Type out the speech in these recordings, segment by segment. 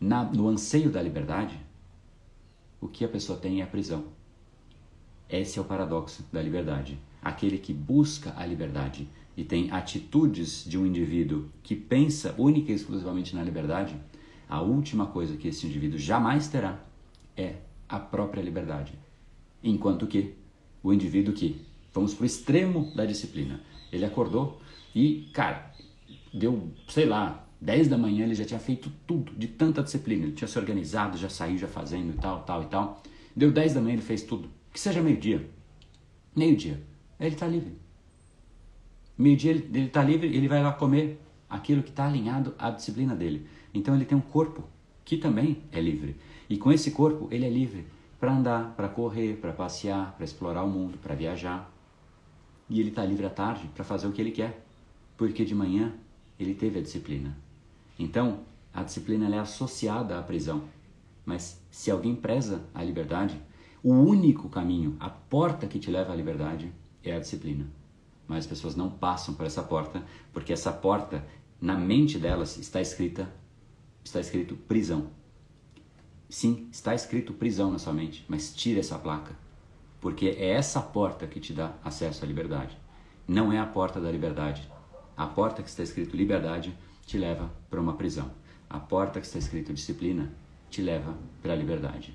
na, no anseio da liberdade, o que a pessoa tem é a prisão. Esse é o paradoxo da liberdade. Aquele que busca a liberdade e tem atitudes de um indivíduo que pensa única e exclusivamente na liberdade, a última coisa que esse indivíduo jamais terá é a própria liberdade. Enquanto que o indivíduo que, vamos para o extremo da disciplina, ele acordou e, cara, deu, sei lá, 10 da manhã ele já tinha feito tudo, de tanta disciplina. Ele tinha se organizado, já saiu, já fazendo e tal, tal e tal. Deu 10 da manhã, ele fez tudo. Que seja meio-dia. Meio-dia. Ele está livre. Meio-dia ele está livre, ele vai lá comer aquilo que está alinhado à disciplina dele. Então ele tem um corpo que também é livre. E com esse corpo ele é livre para andar, para correr, para passear, para explorar o mundo, para viajar. E ele está livre à tarde para fazer o que ele quer, porque de manhã ele teve a disciplina. Então, a disciplina é associada à prisão. Mas se alguém preza a liberdade, o único caminho, a porta que te leva à liberdade é a disciplina. Mas as pessoas não passam por essa porta, porque essa porta, na mente delas, está escrita está escrito prisão. Sim, está escrito prisão na sua mente, mas tira essa placa, porque é essa porta que te dá acesso à liberdade. Não é a porta da liberdade. A porta que está escrito liberdade te leva para uma prisão. A porta que está escrito disciplina te leva para a liberdade.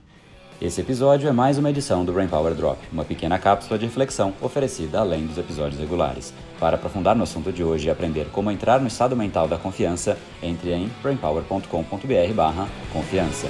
Esse episódio é mais uma edição do Brain Power Drop, uma pequena cápsula de reflexão oferecida além dos episódios regulares. Para aprofundar no assunto de hoje e aprender como entrar no estado mental da confiança, entre em brainpower.com.br/confiança.